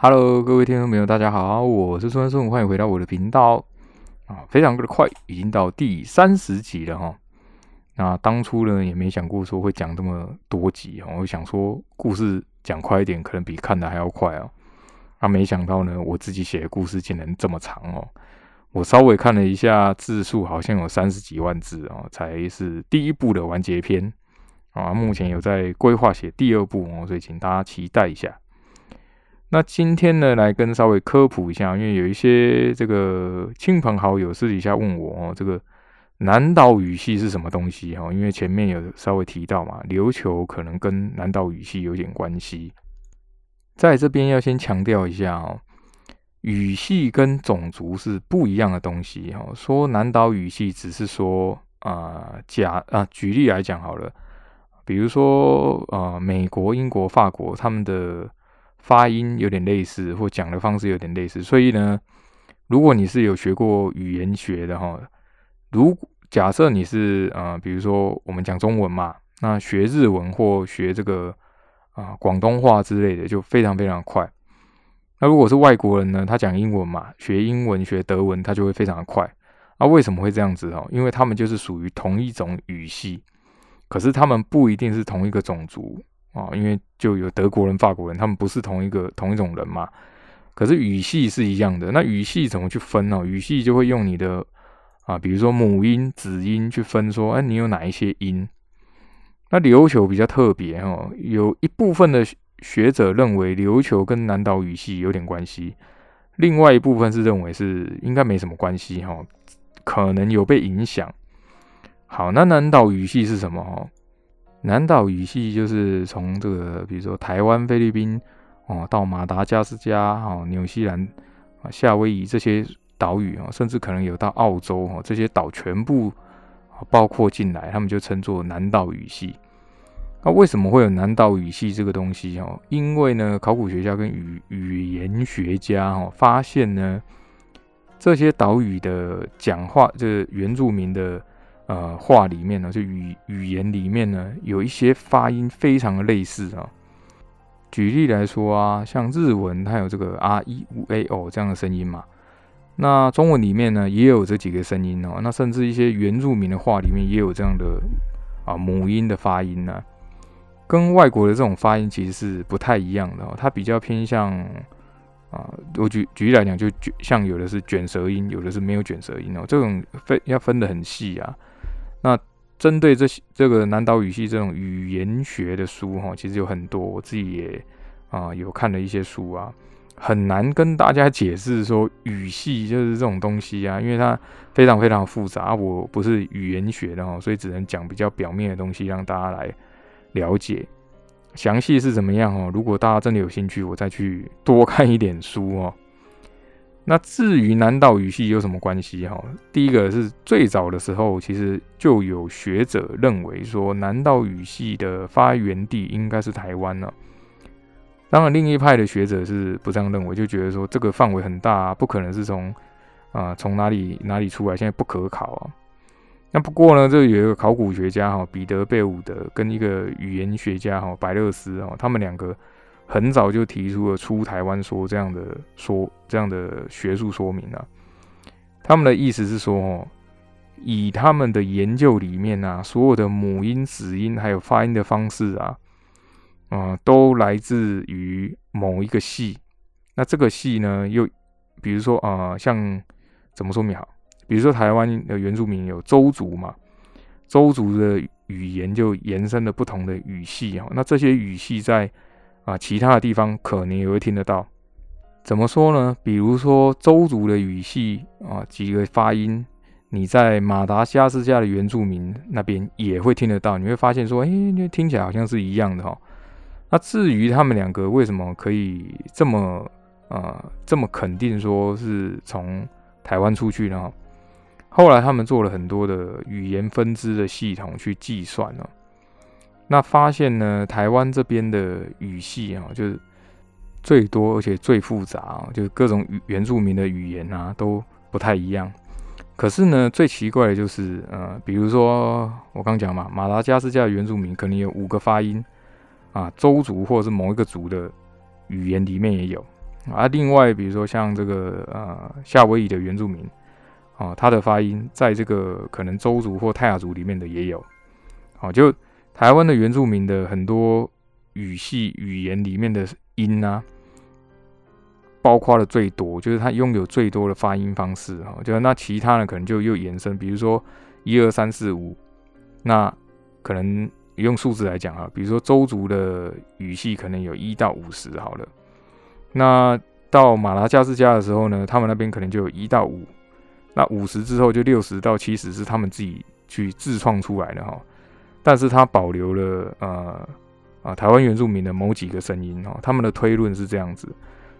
Hello，各位听众朋友，大家好，我是孙孙，欢迎回到我的频道啊！非常的快，已经到第三十集了哈。那当初呢，也没想过说会讲这么多集哦。我想说，故事讲快一点，可能比看的还要快哦。啊，没想到呢，我自己写的故事竟然这么长哦。我稍微看了一下字数，好像有三十几万字哦，才是第一部的完结篇啊。目前有在规划写第二部哦，所以请大家期待一下。那今天呢，来跟稍微科普一下，因为有一些这个亲朋好友私底下问我哦，这个南岛语系是什么东西哈？因为前面有稍微提到嘛，琉球可能跟南岛语系有点关系。在这边要先强调一下哦，语系跟种族是不一样的东西哈。说南岛语系只是说啊，假啊，举例来讲好了，比如说啊，美国、英国、法国他们的。发音有点类似，或讲的方式有点类似，所以呢，如果你是有学过语言学的哈，如假设你是呃，比如说我们讲中文嘛，那学日文或学这个啊广东话之类的，就非常非常快。那如果是外国人呢，他讲英文嘛，学英文学德文，他就会非常的快。那为什么会这样子哦？因为他们就是属于同一种语系，可是他们不一定是同一个种族。啊，因为就有德国人、法国人，他们不是同一个同一种人嘛。可是语系是一样的，那语系怎么去分呢？语系就会用你的啊，比如说母音、子音去分，说，哎，你有哪一些音？那琉球比较特别哦，有一部分的学者认为琉球跟南岛语系有点关系，另外一部分是认为是应该没什么关系哈，可能有被影响。好，那南岛语系是什么？哈？南岛语系就是从这个，比如说台湾、菲律宾哦，到马达加斯加、哦、纽西兰、夏威夷这些岛屿啊，甚至可能有到澳洲哦，这些岛全部包括进来，他们就称作南岛语系。那为什么会有南岛语系这个东西哦？因为呢，考古学家跟语语言学家哦，发现呢，这些岛屿的讲话，这原住民的。呃，话里面呢，就语语言里面呢，有一些发音非常的类似啊。举例来说啊，像日文它有这个 r e u a o 这样的声音嘛，那中文里面呢也有这几个声音哦。那甚至一些原住民的话里面也有这样的啊母音的发音呢，跟外国的这种发音其实是不太一样的哦。它比较偏向啊，我举举例来讲，就卷像有的是卷舌音，有的是没有卷舌音哦。这种分要分得很细啊。那针对这些这个南岛语系这种语言学的书哈，其实有很多，我自己也啊有看了一些书啊，很难跟大家解释说语系就是这种东西啊，因为它非常非常复杂。我不是语言学的哈，所以只能讲比较表面的东西，让大家来了解详细是怎么样哦。如果大家真的有兴趣，我再去多看一点书哦。那至于南岛语系有什么关系？哈，第一个是最早的时候，其实就有学者认为说，南岛语系的发源地应该是台湾了。当然，另一派的学者是不这样认为，就觉得说这个范围很大，不可能是从啊从哪里哪里出来，现在不可考啊。那不过呢，这有一个考古学家哈，彼得贝伍德跟一个语言学家哈，白勒斯哈，他们两个。很早就提出了出台湾说这样的说这样的学术说明了，他们的意思是说，哦，以他们的研究里面啊，所有的母音、子音还有发音的方式啊，啊，都来自于某一个系。那这个系呢，又比如说啊，像怎么说明好？比如说台湾的原住民有周族嘛，周族的语言就延伸了不同的语系啊。那这些语系在啊，其他的地方可能也会听得到。怎么说呢？比如说周族的语系啊，几个发音，你在马达加斯加的原住民那边也会听得到。你会发现说，哎，听起来好像是一样的哈。那至于他们两个为什么可以这么呃这么肯定说是从台湾出去呢？后来他们做了很多的语言分支的系统去计算呢。那发现呢，台湾这边的语系啊，就是最多而且最复杂啊，就是各种原住民的语言啊都不太一样。可是呢，最奇怪的就是，呃，比如说我刚讲嘛，马达加斯加的原住民可能有五个发音啊，周族或者是某一个族的语言里面也有啊。另外，比如说像这个呃夏威夷的原住民啊，他的发音在这个可能周族或泰雅族里面的也有。好，就台湾的原住民的很多语系语言里面的音啊。包括的最多，就是它拥有最多的发音方式哈，就那其他的可能就又延伸，比如说一二三四五，那可能用数字来讲啊，比如说周族的语系可能有一到五十好了，那到马拉加斯加的时候呢，他们那边可能就有一到五，那五十之后就六十到七十是他们自己去自创出来的哈，但是它保留了呃啊台湾原住民的某几个声音哦，他们的推论是这样子。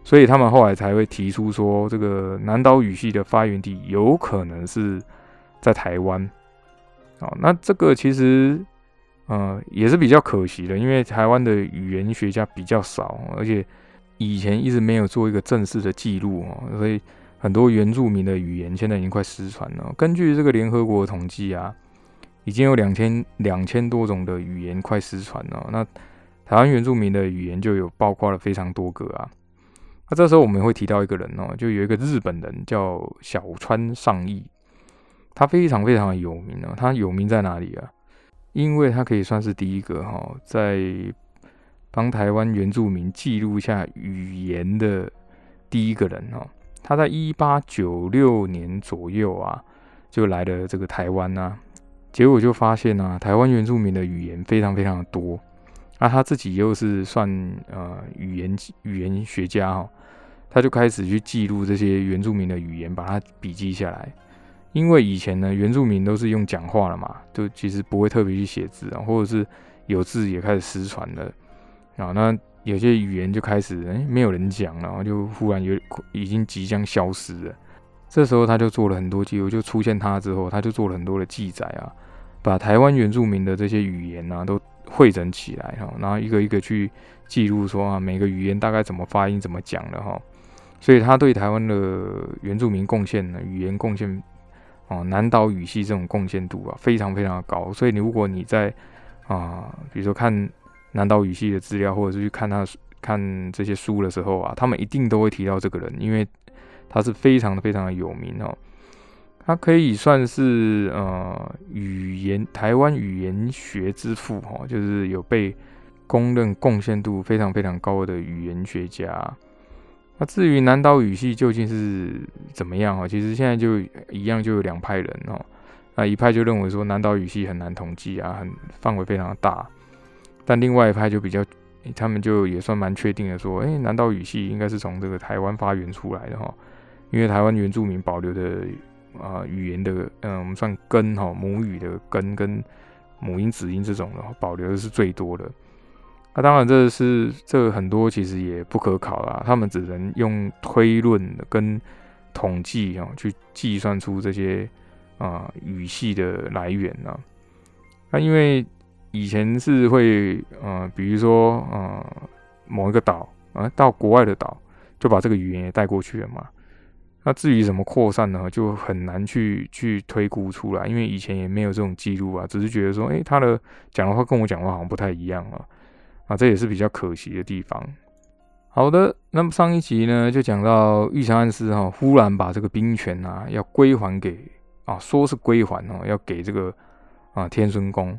所以他们后来才会提出说，这个南岛语系的发源地有可能是在台湾。哦，那这个其实，呃，也是比较可惜的，因为台湾的语言学家比较少，而且以前一直没有做一个正式的记录哦，所以很多原住民的语言现在已经快失传了。根据这个联合国统计啊，已经有两千两千多种的语言快失传了。那台湾原住民的语言就有包括了非常多个啊。那这时候我们会提到一个人哦，就有一个日本人叫小川上义，他非常非常的有名哦。他有名在哪里啊？因为他可以算是第一个哈，在帮台湾原住民记录下语言的第一个人哦。他在一八九六年左右啊，就来了这个台湾呐，结果就发现啊，台湾原住民的语言非常非常的多。那他自己又是算呃语言语言学家哈。他就开始去记录这些原住民的语言，把它笔记下来。因为以前呢，原住民都是用讲话了嘛，就其实不会特别去写字啊，或者是有字也开始失传了啊。那有些语言就开始哎没有人讲了，然后就忽然有已经即将消失了。这时候他就做了很多记录，就出现他之后，他就做了很多的记载啊，把台湾原住民的这些语言啊都汇整起来哈，然后一个一个去记录说啊每个语言大概怎么发音、怎么讲的哈。所以他对台湾的原住民贡献呢，语言贡献哦，南岛语系这种贡献度啊，非常非常的高。所以你如果你在啊，比如说看南岛语系的资料，或者是去看他看这些书的时候啊，他们一定都会提到这个人，因为他是非常的非常的有名哦。他可以算是呃语言台湾语言学之父哈，就是有被公认贡献度非常非常高的语言学家。那至于南岛语系究竟是怎么样哈？其实现在就一样，就有两派人哦。那一派就认为说南岛语系很难统计啊，很范围非常大。但另外一派就比较，他们就也算蛮确定的说，哎，南岛语系应该是从这个台湾发源出来的哈。因为台湾原住民保留的啊语言的，嗯，我们算根哈母语的根跟母音子音这种的保留的是最多的。那当然，这是这很多其实也不可考啦，他们只能用推论跟统计啊去计算出这些啊语系的来源呢。那因为以前是会呃，比如说呃某一个岛啊到国外的岛，就把这个语言也带过去了嘛。那至于怎么扩散呢，就很难去去推估出来，因为以前也没有这种记录啊，只是觉得说，哎，他的讲的话跟我讲话好像不太一样啊。啊，这也是比较可惜的地方。好的，那么上一集呢，就讲到玉山安师哈，忽然把这个兵权啊，要归还给啊，说是归还哦，要给这个啊天孙公。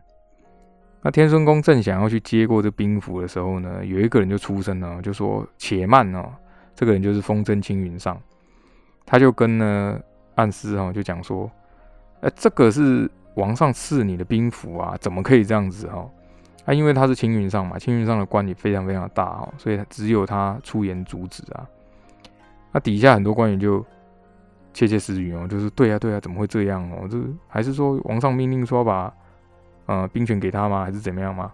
那天孙公正想要去接过这兵符的时候呢，有一个人就出声了，就说：“且慢哦，这个人就是风筝青云上。”他就跟呢暗师哈就讲说：“哎，这个是王上赐你的兵符啊，怎么可以这样子哈？”啊，因为他是青云上嘛，青云上的官也非常非常大哦，所以他只有他出言阻止啊。那底下很多官员就窃窃私语哦，就是对啊对啊，怎么会这样哦？这还是说王上命令说把呃兵权给他吗？还是怎么样吗？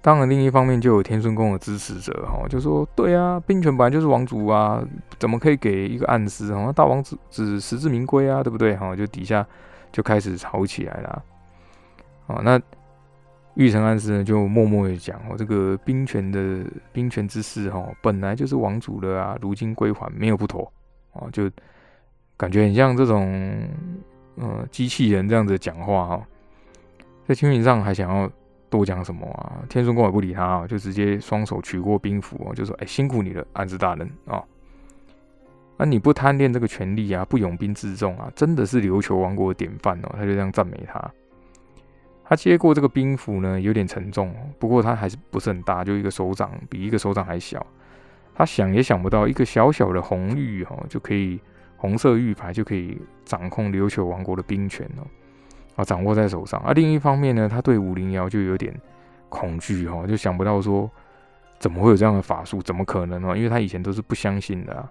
当然，另一方面就有天孙宫的支持者哈，就说对啊，兵权本来就是王族啊，怎么可以给一个暗司哈？大王子只实至名归啊，对不对哈？就底下就开始吵起来了。哦，那。玉成安师呢，就默默的讲：“哦，这个兵权的兵权之事，哈，本来就是王主的啊，如今归还，没有不妥哦，就感觉很像这种呃机器人这样子讲话哈。在青云上还想要多讲什么啊？天孙公也不理他啊，就直接双手取过兵符，就说：哎，辛苦你了，安师大人啊。啊，你不贪恋这个权利啊，不拥兵自重啊，真的是琉球王国的典范哦。他就这样赞美他。他接过这个兵符呢，有点沉重，不过他还是不是很大，就一个手掌，比一个手掌还小。他想也想不到，一个小小的红玉哈，就可以红色玉牌就可以掌控琉球王国的兵权哦，啊，掌握在手上。啊，另一方面呢，他对武灵瑶就有点恐惧哈，就想不到说怎么会有这样的法术，怎么可能呢？因为他以前都是不相信的。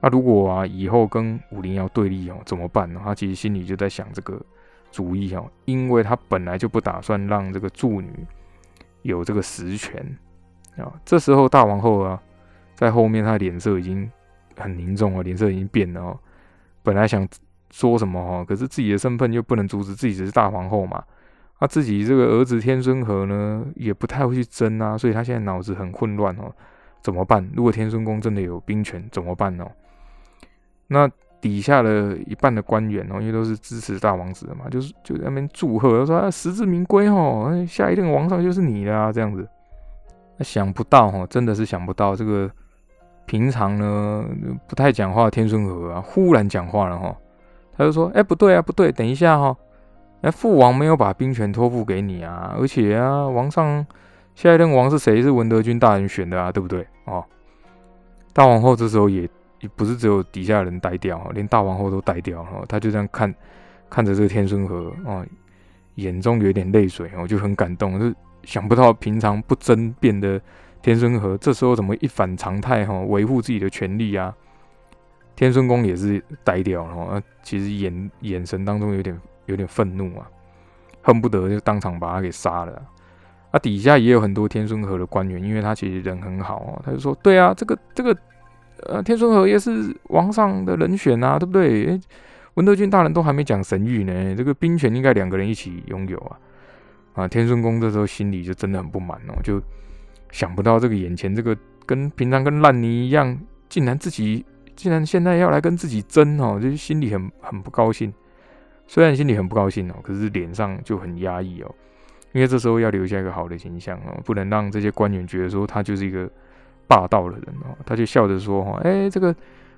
那如果啊，以后跟武林要对立哦，怎么办呢？他其实心里就在想这个主意哦，因为他本来就不打算让这个助女有这个实权啊。这时候大王后啊，在后面，她脸色已经很凝重了，脸色已经变了哦。本来想说什么哦，可是自己的身份又不能阻止，自己只是大皇后嘛。他自己这个儿子天孙和呢，也不太会去争啊，所以他现在脑子很混乱哦。怎么办？如果天孙宫真的有兵权，怎么办呢？那底下的一半的官员哦，因为都是支持大王子的嘛，就是就在那边祝贺，说啊，实至名归哦，下一任王上就是你啦，这样子。想不到哦，真的是想不到，这个平常呢不太讲话的天孙和啊，忽然讲话了哈，他就说，哎，不对啊，不对，等一下哈，哎，父王没有把兵权托付给你啊，而且啊，王上下一任王是谁？是文德军大人选的啊，对不对？哦，大王后这时候也。也不是只有底下人呆掉连大王后都呆掉哈，他就这样看，看着这个天孙河哦，眼中有点泪水哦，就很感动，就想不到平常不争辩的天孙河，这时候怎么一反常态哈，维护自己的权利啊？天孙公也是呆掉了哈，其实眼眼神当中有点有点愤怒啊，恨不得就当场把他给杀了。啊，底下也有很多天孙河的官员，因为他其实人很好哦，他就说：对啊，这个这个。呃，天孙和也是王上的人选啊，对不对？文德军大人都还没讲神谕呢，这个兵权应该两个人一起拥有啊。啊，天孙公这时候心里就真的很不满哦，就想不到这个眼前这个跟平常跟烂泥一样，竟然自己竟然现在要来跟自己争哦，就是心里很很不高兴。虽然心里很不高兴哦，可是脸上就很压抑哦，因为这时候要留下一个好的形象哦，不能让这些官员觉得说他就是一个。霸道的人哦，他就笑着说：“哈，哎，这个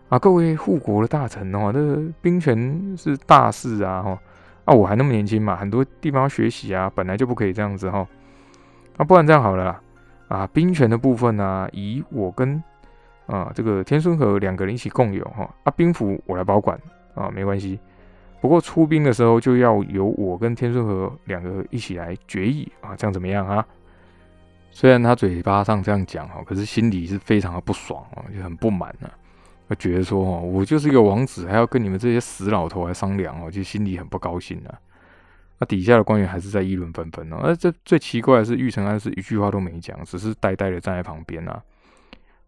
啊，各位护国的大臣哦，这个兵权是大事啊，哈，啊，我还那么年轻嘛，很多地方要学习啊，本来就不可以这样子哈，啊，不然这样好了，啊，兵权的部分呢，以我跟啊这个天孙和两个人一起共有哈，啊，兵符我来保管啊，没关系，不过出兵的时候就要由我跟天孙和两个一起来决议啊，这样怎么样啊？”虽然他嘴巴上这样讲哈，可是心里是非常的不爽啊，就很不满呢。他觉得说哦，我就是一个王子，还要跟你们这些死老头来商量哦，就心里很不高兴啊。那底下的官员还是在议论纷纷哦。而这最奇怪的是，玉成安是一句话都没讲，只是呆呆的站在旁边啊。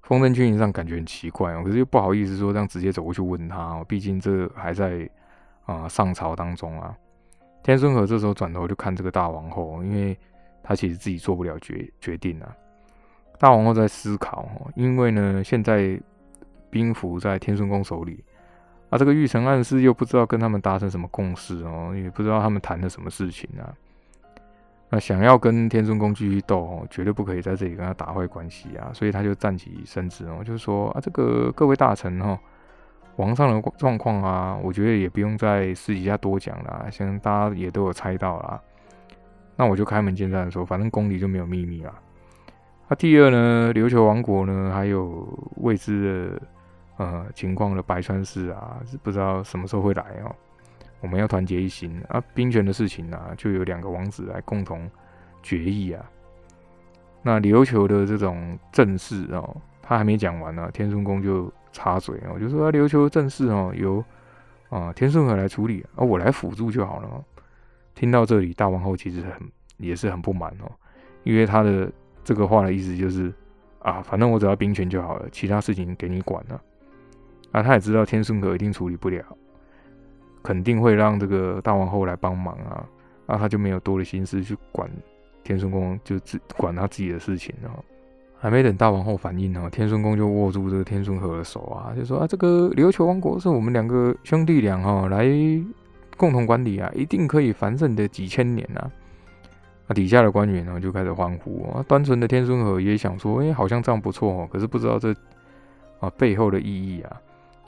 风筝军营上感觉很奇怪哦，可是又不好意思说这样直接走过去问他哦，毕竟这还在啊上朝当中啊。天孙和这时候转头就看这个大王后，因为。他其实自己做不了决决定啊。大王后在思考哦，因为呢，现在兵符在天孙宫手里，啊，这个玉成暗示又不知道跟他们达成什么共识哦，也不知道他们谈了什么事情啊。那想要跟天孙宫继续斗，绝对不可以在这里跟他打坏关系啊。所以他就站起身子哦，就是说啊，这个各位大臣哈，王上的状况啊，我觉得也不用在私底下多讲了，相信大家也都有猜到了。那我就开门见山的说，反正宫里就没有秘密啦。那第二呢，琉球王国呢，还有未知的呃情况的白川氏啊，不知道什么时候会来哦。我们要团结一心啊，兵权的事情呢，就有两个王子来共同决议啊。那琉球的这种政事哦，他还没讲完呢，天顺宫就插嘴哦，就说琉球政事哦，由啊天顺和来处理，啊我来辅助就好了。听到这里，大王后其实很也是很不满哦，因为他的这个话的意思就是啊，反正我只要兵权就好了，其他事情给你管了。啊，他也知道天顺阁一定处理不了，肯定会让这个大王后来帮忙啊，那他就没有多的心思去管天顺宫，就自管他自己的事情了。还没等大王后反应呢，天顺宫就握住这个天顺和的手啊，就说啊，这个琉球王国是我们两个兄弟俩哈来。共同管理啊，一定可以繁盛的几千年呐！那底下的官员呢就开始欢呼啊。单纯的天孙和也想说，哎，好像这样不错哦。可是不知道这啊背后的意义啊。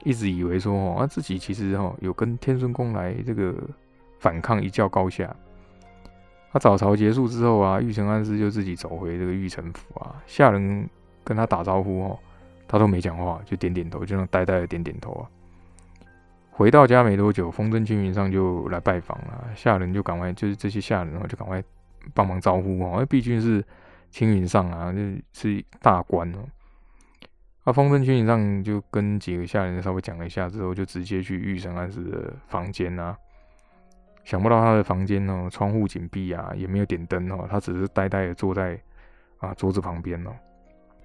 一直以为说哦，啊自己其实哦有跟天孙公来这个反抗一较高下。他早朝结束之后啊，玉成安师就自己走回这个玉成府啊，下人跟他打招呼哦，他都没讲话，就点点头，就那呆呆的点点头啊。回到家没多久，风筝青云上就来拜访了，下人就赶快就是这些下人哦，就赶快帮忙招呼哦，因为毕竟是青云上啊，就是大官哦。啊，风筝青云上就跟几个下人稍微讲了一下之后，就直接去玉神安师的房间啊。想不到他的房间哦，窗户紧闭啊，也没有点灯哦，他只是呆呆的坐在啊桌子旁边哦。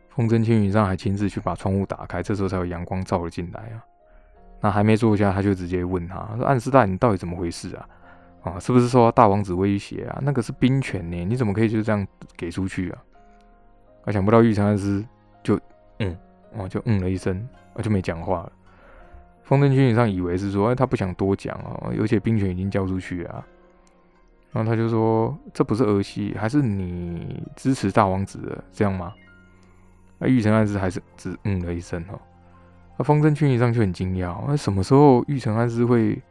风筝青云上还亲自去把窗户打开，这时候才有阳光照了进来啊。那还没坐下，他就直接问他说：“暗斯大，你到底怎么回事啊？啊，是不是受到大王子威胁啊？那个是兵权呢，你怎么可以就这样给出去啊？”啊，想不到玉成暗斯就嗯，哦，就嗯了一声，啊，就没讲话了。方正军以上以为是说，哎，他不想多讲哦，而且兵权已经交出去啊。然后他就说，这不是儿戏，还是你支持大王子的这样吗？那玉成暗师还是只嗯了一声哦。那风筝军以上就很惊讶，那什么时候玉成暗师会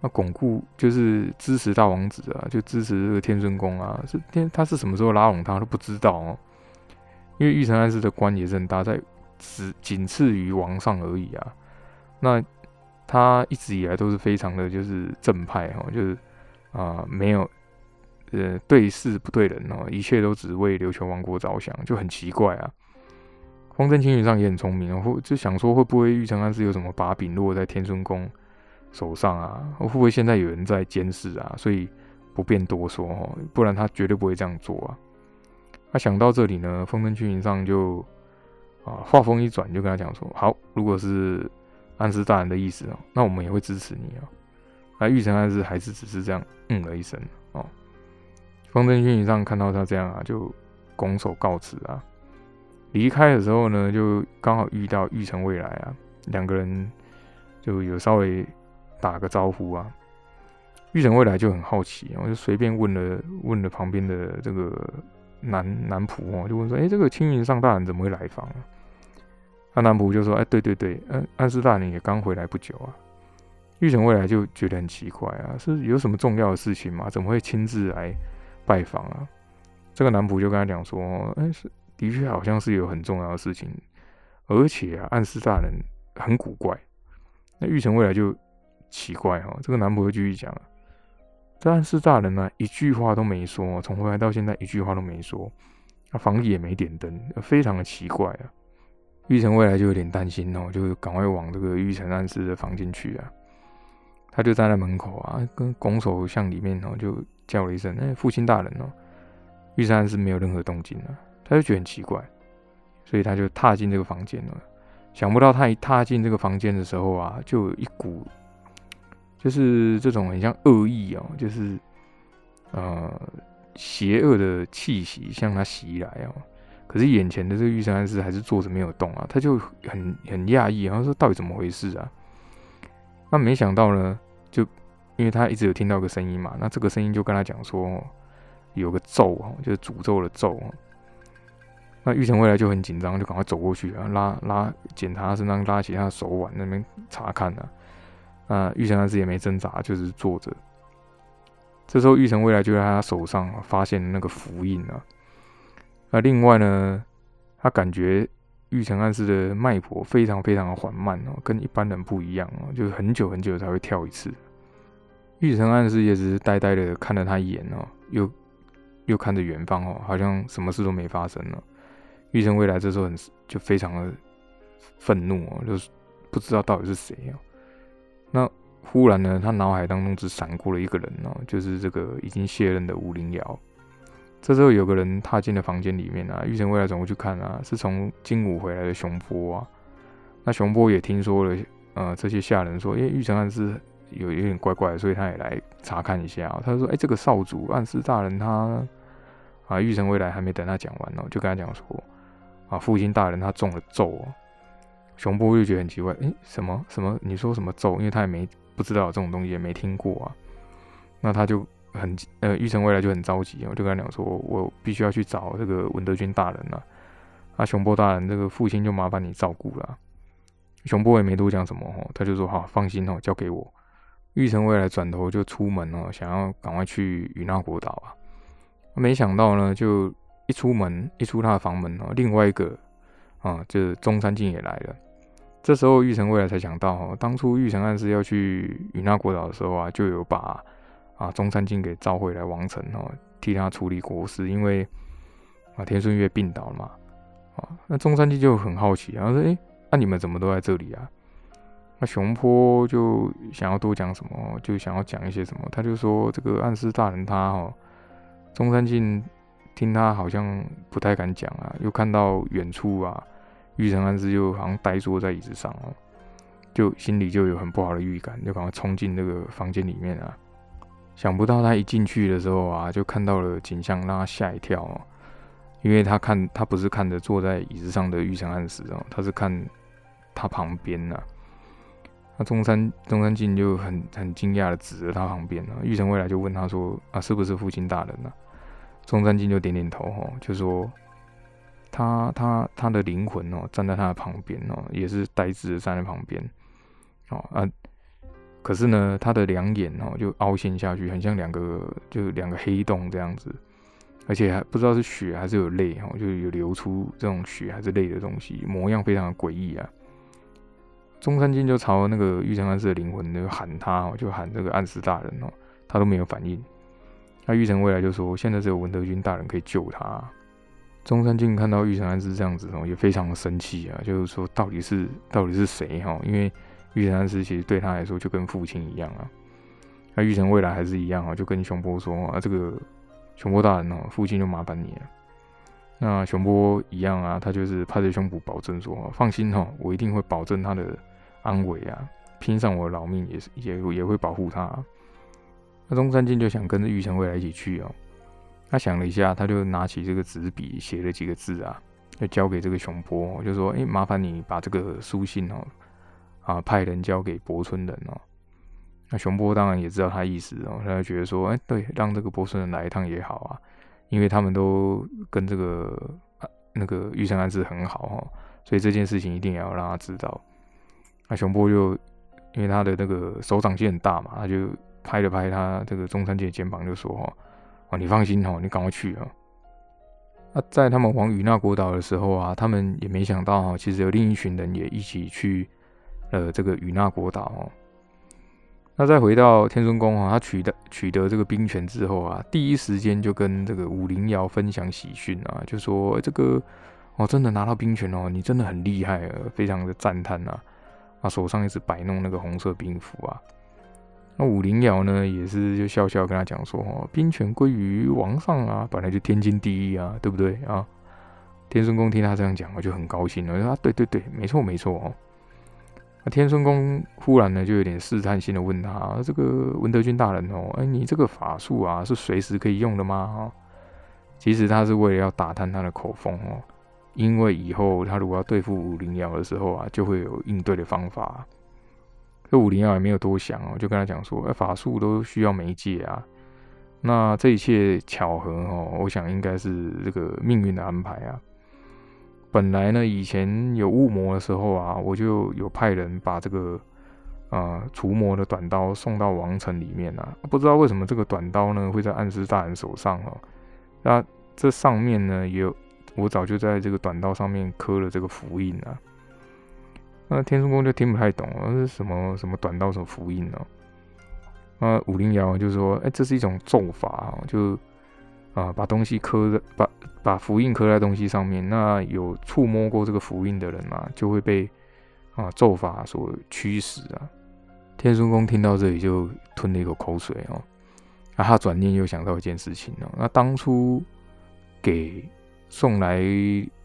那巩固，就是支持大王子啊，就支持这个天孙宫啊？是天，他是什么时候拉拢他都不知道哦。因为玉成暗师的官也是很大，在只仅次于王上而已啊。那他一直以来都是非常的就是正派哈，就是啊没有呃对事不对人哦，一切都只为琉球王国着想，就很奇怪啊。风筝青云上也很聪明，或就想说会不会玉成安是有什么把柄落在天孙宫手上啊？会不会现在有人在监视啊？所以不便多说哦，不然他绝对不会这样做啊。他想到这里呢，风筝青云上就啊话锋一转，就跟他讲说：好，如果是。暗示大人的意思哦，那我们也会支持你哦。那玉成暗示还是只是这样嗯了一声哦。方正军以上看到他这样啊，就拱手告辞啊。离开的时候呢，就刚好遇到玉成未来啊，两个人就有稍微打个招呼啊。玉成未来就很好奇，我就随便问了问了旁边的这个男男仆哦，就问说：“哎，这个青云上大人怎么会来访啊？”阿南普就说：“哎，对对对，嗯，安斯大人也刚回来不久啊。”玉成未来就觉得很奇怪啊，是有什么重要的事情吗？怎么会亲自来拜访啊？这个男仆就跟他讲说：“哎，是的确好像是有很重要的事情，而且啊，安斯大人很古怪。”那玉成未来就奇怪哈，这个男仆就继续讲：“这安斯大人呢，一句话都没说，从回来到现在一句话都没说，那房里也没点灯，非常的奇怪啊。”玉成未来就有点担心哦，就赶快往这个玉成暗室的房间去啊。他就站在门口啊，跟拱手向里面哦，就叫了一声：“哎，父亲大人哦。”玉成暗室没有任何动静啊，他就觉得很奇怪，所以他就踏进这个房间了。想不到他一踏进这个房间的时候啊，就有一股就是这种很像恶意哦，就是呃邪恶的气息向他袭来哦。可是眼前的这个玉成安师还是坐着没有动啊，他就很很讶异，然后说到底怎么回事啊？那没想到呢，就因为他一直有听到个声音嘛，那这个声音就跟他讲说有个咒啊，就是诅咒的咒啊。那玉成未来就很紧张，就赶快走过去啊，拉拉检查他身上，拉起他的手腕那边查看啊。那玉成安师也没挣扎，就是坐着。这时候玉成未来就在他手上发现那个符印啊。那另外呢，他感觉玉成暗示的脉搏非常非常的缓慢哦，跟一般人不一样哦，就是很久很久才会跳一次。玉成暗示也只是呆呆的看了他一眼哦，又又看着远方哦，好像什么事都没发生了。玉成未来这时候很就非常的愤怒哦，就是不知道到底是谁哦。那忽然呢，他脑海当中只闪过了一个人哦，就是这个已经卸任的吴灵瑶。这时候有个人踏进了房间里面啊，玉成未来转过去看啊，是从金武回来的熊波啊。那熊波也听说了，呃，这些下人说，因为玉成暗示有有点怪怪的，所以他也来查看一下。他说：“哎，这个少主暗示大人他啊，玉成未来还没等他讲完呢，就跟他讲说啊，父亲大人他中了咒啊。”熊波就觉得很奇怪，哎，什么什么？你说什么咒？因为他也没不知道这种东西，也没听过啊。那他就。很呃，玉成未来就很着急，我就跟他讲说，我必须要去找这个文德军大人了。啊，熊波大人，这个父亲就麻烦你照顾了。熊波也没多讲什么哦，他就说好，放心哦，交给我。玉成未来转头就出门哦，想要赶快去与那国岛啊。没想到呢，就一出门，一出他的房门哦，另外一个啊，这中山靖也来了。这时候玉成未来才想到哦，当初玉成暗示要去与那国岛的时候啊，就有把啊中山靖给召回来王城哦，替他处理国事，因为啊天顺月病倒了嘛。啊，那中山靖就很好奇，然后说：“哎，那你们怎么都在这里啊？”那熊坡就想要多讲什么，就想要讲一些什么，他就说：“这个暗示大人他哈。”中山靖听他好像不太敢讲啊，又看到远处啊，玉成安师就好像呆坐在椅子上哦，就心里就有很不好的预感，就赶快冲进那个房间里面啊。想不到他一进去的时候啊，就看到了景象，让他吓一跳哦。因为他看他不是看着坐在椅子上的玉成安师哦，他是看他旁边呐。那中山中山靖就很很惊讶的指着他旁边啊，玉成未来就问他说：“啊，是不是父亲大人呢？”中山靖就点点头，吼，就说他他他的灵魂哦，站在他的旁边哦，也是呆滞的站在旁边，哦啊，可是呢，他的两眼哦就凹陷下去，很像两个就两个黑洞这样子，而且还不知道是血还是有泪哦，就有流出这种血还是泪的东西，模样非常的诡异啊。中山靖就朝那个玉成暗示的灵魂就喊他哦，就喊这个暗示大人哦，他都没有反应。那玉成未来就说：“现在只有文德军大人可以救他。”中山靖看到玉成安师这样子哦，也非常的生气啊，就是说到底是到底是谁哈？因为玉成安师其实对他来说就跟父亲一样啊。那玉成未来还是一样啊，就跟熊波说：“啊，这个熊波大人哦，父亲就麻烦你了。”那熊波一样啊，他就是拍着胸脯保证说：“放心哈，我一定会保证他的安危啊，拼上我的老命也是也也会保护他。”那中山靖就想跟着玉成未来一起去哦。他想了一下，他就拿起这个纸笔，写了几个字啊，就交给这个熊波，就说：“哎，麻烦你把这个书信哦，啊，派人交给博村人哦。”那熊波当然也知道他意思哦，他就觉得说：“哎，对，让这个博村人来一趟也好啊，因为他们都跟这个那个玉山安是很好哈，所以这件事情一定要让他知道。”那熊波就因为他的那个手掌心很大嘛，他就。拍了拍他这个中山靖肩膀，就说：“哈，哦，你放心哦，你赶快去啊。”那在他们往与那国岛的时候啊，他们也没想到哈，其实有另一群人也一起去呃这个与那国岛哦。那再回到天孙宫啊，他取得取得这个兵权之后啊，第一时间就跟这个武灵瑶分享喜讯啊，就说：“这个哦，真的拿到兵权哦，你真的很厉害啊，非常的赞叹啊！啊，手上一直摆弄那个红色兵符啊。”那武灵瑶呢，也是就笑笑跟他讲说：“哦，兵权归于王上啊，本来就天经地义啊，对不对啊？”天孙公听他这样讲，我就很高兴了，说：“啊，对对对，没错没错哦。”天孙公忽然呢，就有点试探性的问他：“这个文德军大人哦，哎，你这个法术啊，是随时可以用的吗？”，其实他是为了要打探他的口风哦，因为以后他如果要对付武灵瑶的时候啊，就会有应对的方法。这武灵瑶也没有多想哦，就跟他讲说：“哎，法术都需要媒介啊，那这一切巧合哦，我想应该是这个命运的安排啊。本来呢，以前有雾魔的时候啊，我就有派人把这个呃除魔的短刀送到王城里面啊。不知道为什么这个短刀呢会在暗师大人手上哦。那这上面呢也有，我早就在这个短刀上面刻了这个符印啊。”那天孙公就听不太懂，是什么什么短刀什么符印呢？那武灵瑶就说：“哎，这是一种咒法哦，就啊把东西刻在把把符印刻在东西上面，那有触摸过这个符印的人啊，就会被啊咒法所驱使啊。”天孙公听到这里就吞了一口口水哦，啊，他转念又想到一件事情哦，那当初给。送来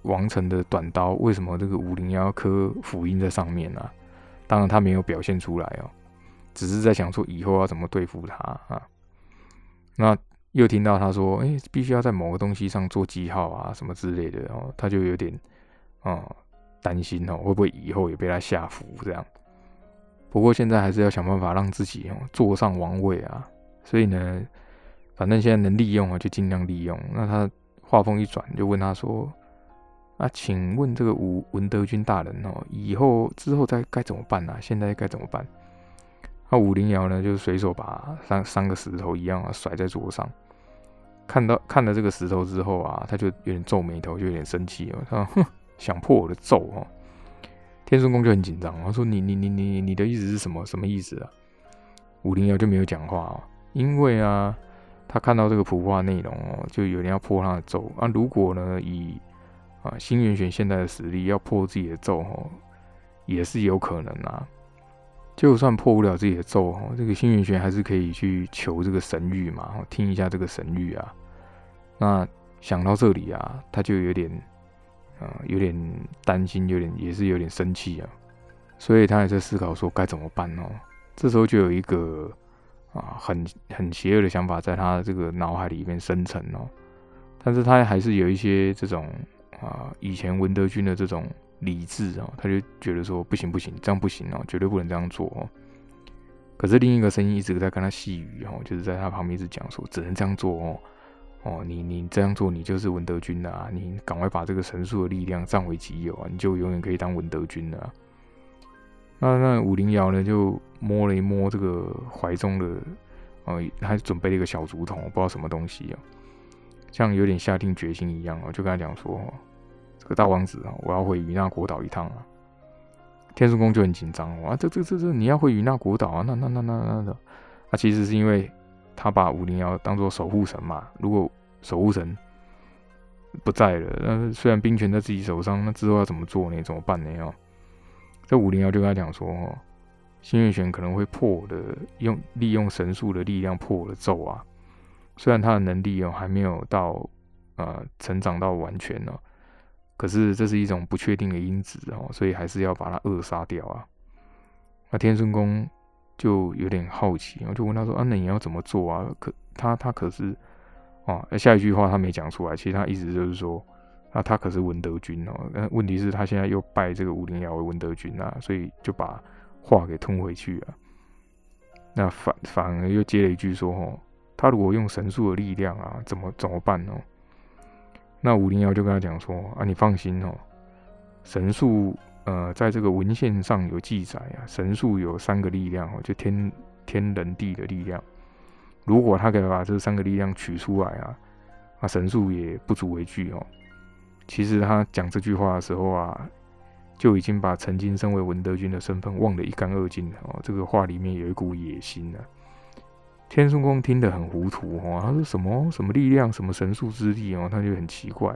王城的短刀，为什么这个五零幺刻符印在上面呢？当然他没有表现出来哦，只是在想说以后要怎么对付他啊。那又听到他说：“哎，必须要在某个东西上做记号啊，什么之类的。”哦，他就有点啊担心哦，会不会以后也被他下符这样？不过现在还是要想办法让自己哦坐上王位啊。所以呢，反正现在能利用啊，就尽量利用。那他。话锋一转，就问他说：“啊，请问这个武文德军大人哦，以后之后再该怎么办呢？现在该怎么办？那武灵瑶呢，就随手把三三个石头一样啊甩在桌上，看到看了这个石头之后啊，他就有点皱眉头，就有点生气哦，他哼，想破我的咒哦。天顺宫就很紧张，他说：“你你你你你的意思是什么？什么意思啊？”武灵瑶就没有讲话哦，因为啊，他看到这个卜卦内容哦，就有人要破他的咒啊。如果呢，以啊新元玄现在的实力要破自己的咒哦，也是有可能啊。就算破不了自己的咒哦，这个星云玄还是可以去求这个神谕嘛，听一下这个神谕啊。那想到这里啊，他就有点。啊，有点担心，有点也是有点生气啊，所以他也在思考说该怎么办哦。这时候就有一个啊很很邪恶的想法在他这个脑海里面生成哦，但是他还是有一些这种啊以前文德军的这种理智哦，他就觉得说不行不行，这样不行哦，绝对不能这样做哦。可是另一个声音一直在跟他细语哦，就是在他旁边一直讲说只能这样做哦。哦，你你这样做，你就是文德军啊！你赶快把这个神术的力量占为己有啊！你就永远可以当文德军了。那那武灵瑶呢，就摸了一摸这个怀中的，呃，还准备了一个小竹筒，不知道什么东西啊，像有点下定决心一样哦，就跟他讲说：“这个大王子啊，我要回与那国岛一趟啊。”天书宫就很紧张哇，这这这这你要回与那国岛啊？那那那那那的，那其实是因为。他把五零幺当做守护神嘛？如果守护神不在了，那虽然兵权在自己手上，那之后要怎么做呢？怎么办呢？哦，这五零幺就跟他讲说：“哦，新月玄可能会破我的，用利用神术的力量破了咒啊。虽然他的能力哦还没有到呃成长到完全呢，可是这是一种不确定的因子哦，所以还是要把他扼杀掉啊。那天孙宫。”就有点好奇，我就问他说：“啊，那你要怎么做啊？”可他他可是哦，下一句话他没讲出来，其实他意思就是说，啊，他可是文德军哦。那问题是，他现在又拜这个武灵瑶为文德军啊，所以就把话给吞回去了。那反反而又接了一句说：“哦，他如果用神术的力量啊，怎么怎么办呢？”那五零幺就跟他讲说：“啊，你放心哦，神术。”呃，在这个文献上有记载啊，神术有三个力量哦，就天天人地的力量。如果他可以把这三个力量取出来啊，那神术也不足为惧哦。其实他讲这句话的时候啊，就已经把曾经身为文德军的身份忘得一干二净了哦。这个话里面有一股野心呢。天孙公听得很糊涂哦，他说什么什么力量，什么神术之力哦，他就很奇怪。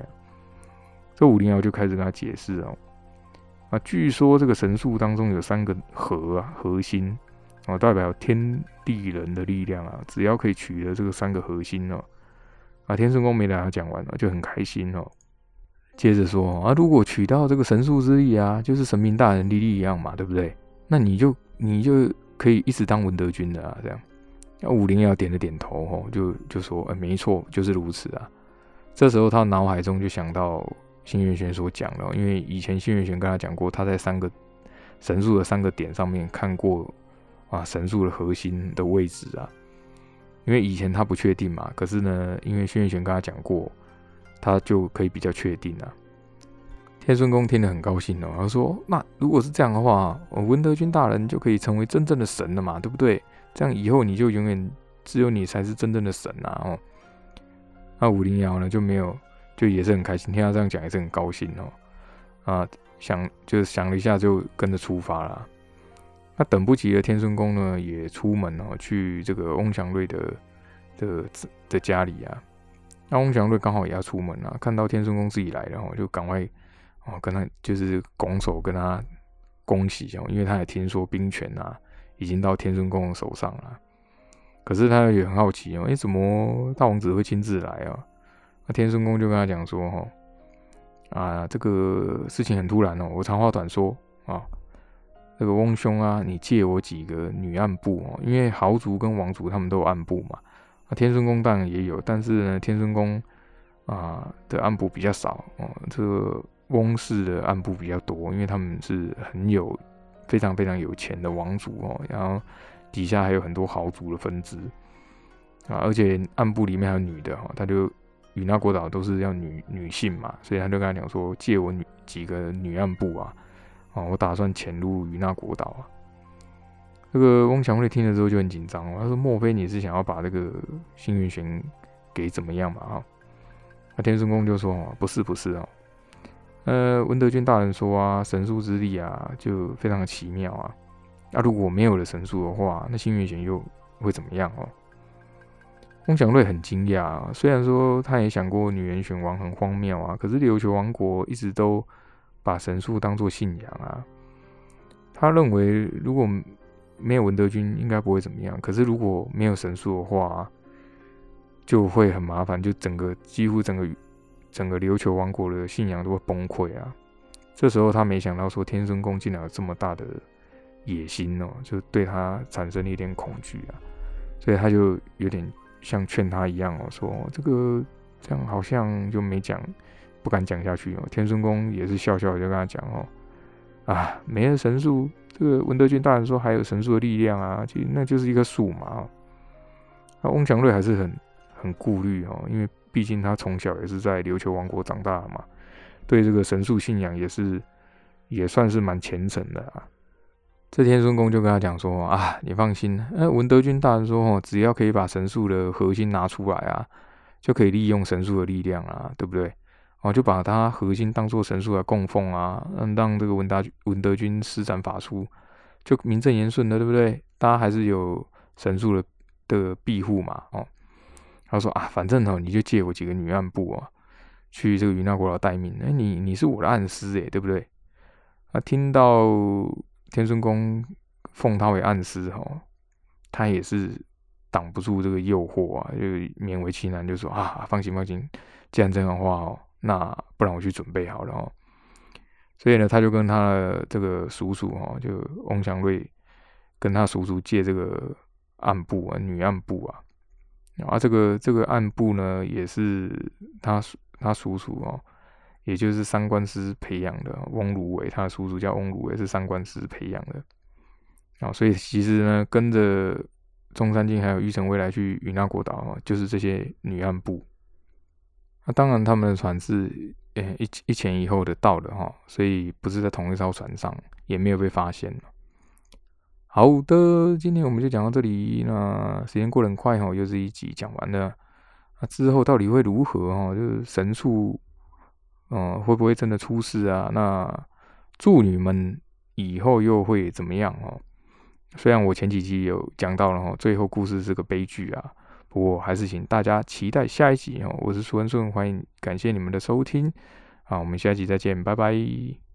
这武灵瑶就开始跟他解释哦。啊，据说这个神术当中有三个核啊，核心啊，代表天地人的力量啊。只要可以取得这个三个核心哦，啊，天圣公没等他讲完了，就很开心哦。接着说啊，如果取到这个神术之力啊，就是神明大人力力一样嘛，对不对？那你就你就可以一直当文德军的啊，这样。那武灵瑶点了点头哦，就就说，哎，没错，就是如此啊。这时候他脑海中就想到。新月玄所讲了，因为以前新月玄跟他讲过，他在三个神树的三个点上面看过啊，神树的核心的位置啊。因为以前他不确定嘛，可是呢，因为新月玄跟他讲过，他就可以比较确定啊。天孙公听得很高兴哦，他说：“那如果是这样的话，文德君大人就可以成为真正的神了嘛，对不对？这样以后你就永远只有你才是真正的神啊！”哦，那五零幺呢就没有。就也是很开心，听他这样讲也是很高兴哦。啊，想就是想了一下，就跟着出发了。那等不及的天孙公呢，也出门哦，去这个翁祥瑞的的的家里啊。那翁祥瑞刚好也要出门啊，看到天孙公自己来了，后，就赶快哦跟他就是拱手跟他恭喜哦，因为他也听说兵权啊已经到天孙公的手上了。可是他也很好奇哦，哎，怎么大王子会亲自来啊？那天孙公就跟他讲说：“哈啊，这个事情很突然哦，我长话短说啊。这个翁兄啊，你借我几个女暗部哦，因为豪族跟王族他们都有暗部嘛。那天孙公当然也有，但是呢，天孙公啊的暗部比较少哦。这个翁氏的暗部比较多，因为他们是很有非常非常有钱的王族哦，然后底下还有很多豪族的分支啊，而且暗部里面还有女的哈，他就。”与那国岛都是要女女性嘛，所以他就跟他讲说，借我女几个女暗部啊，啊，我打算潜入与那国岛啊。这个翁强瑞听了之后就很紧张，他说：“莫非你是想要把这个幸运玄给怎么样嘛？”啊，那天孙公就说：“，不是，不是哦。呃，文德军大人说啊，神术之力啊，就非常的奇妙啊。那如果没有了神术的话，那幸运玄又会怎么样哦？”翁祥瑞很惊讶，虽然说他也想过女人选王很荒谬啊，可是琉球王国一直都把神术当做信仰啊。他认为如果没有文德军应该不会怎么样，可是如果没有神术的话，就会很麻烦，就整个几乎整个整个琉球王国的信仰都会崩溃啊。这时候他没想到说天孙宫竟然有这么大的野心哦，就对他产生了一点恐惧啊，所以他就有点像劝他一样哦，说这个这样好像就没讲，不敢讲下去哦。天孙宫也是笑笑就跟他讲哦，啊，没了神术。这个文德军大人说还有神术的力量啊，其实那就是一棵树嘛。那翁祥瑞还是很很顾虑哦，因为毕竟他从小也是在琉球王国长大的嘛，对这个神术信仰也是也算是蛮虔诚的啊。这天孙公就跟他讲说啊，你放心，那文德军大人说哦，只要可以把神术的核心拿出来啊，就可以利用神术的力量啊，对不对？哦，就把它核心当做神术来供奉啊，嗯，让这个文达文德军施展法术，就名正言顺的，对不对？大家还是有神术的的庇护嘛，哦。他说啊，反正哦，你就借我几个女暗部啊，去这个云那国老待命。哎，你你是我的暗师哎，对不对？啊，听到天孙公奉他为暗师哈，他也是挡不住这个诱惑啊，就勉为其难就说啊，放心放心，既然这样的话哦。那不然我去准备好了哦，所以呢，他就跟他的这个叔叔哦，就翁祥瑞，跟他叔叔借这个暗部啊，女暗部啊，啊，这个这个暗部呢，也是他他叔叔哦，也就是三官师培养的翁如伟，他的叔叔叫翁如伟，是三官师培养的啊，所以其实呢，跟着中山靖还有玉成未来去云那国岛啊，就是这些女暗部。那当然，他们的船是呃一一前一后的到的哈，所以不是在同一艘船上，也没有被发现好的，今天我们就讲到这里。那时间过得很快哈，又是一集讲完了。那之后到底会如何哈？就是神树，嗯，会不会真的出事啊？那祝女们以后又会怎么样哦？虽然我前几集有讲到了哈，最后故事是个悲剧啊。不过还是请大家期待下一集哦！我是苏文顺，欢迎感谢你们的收听啊！我们下一集再见，拜拜。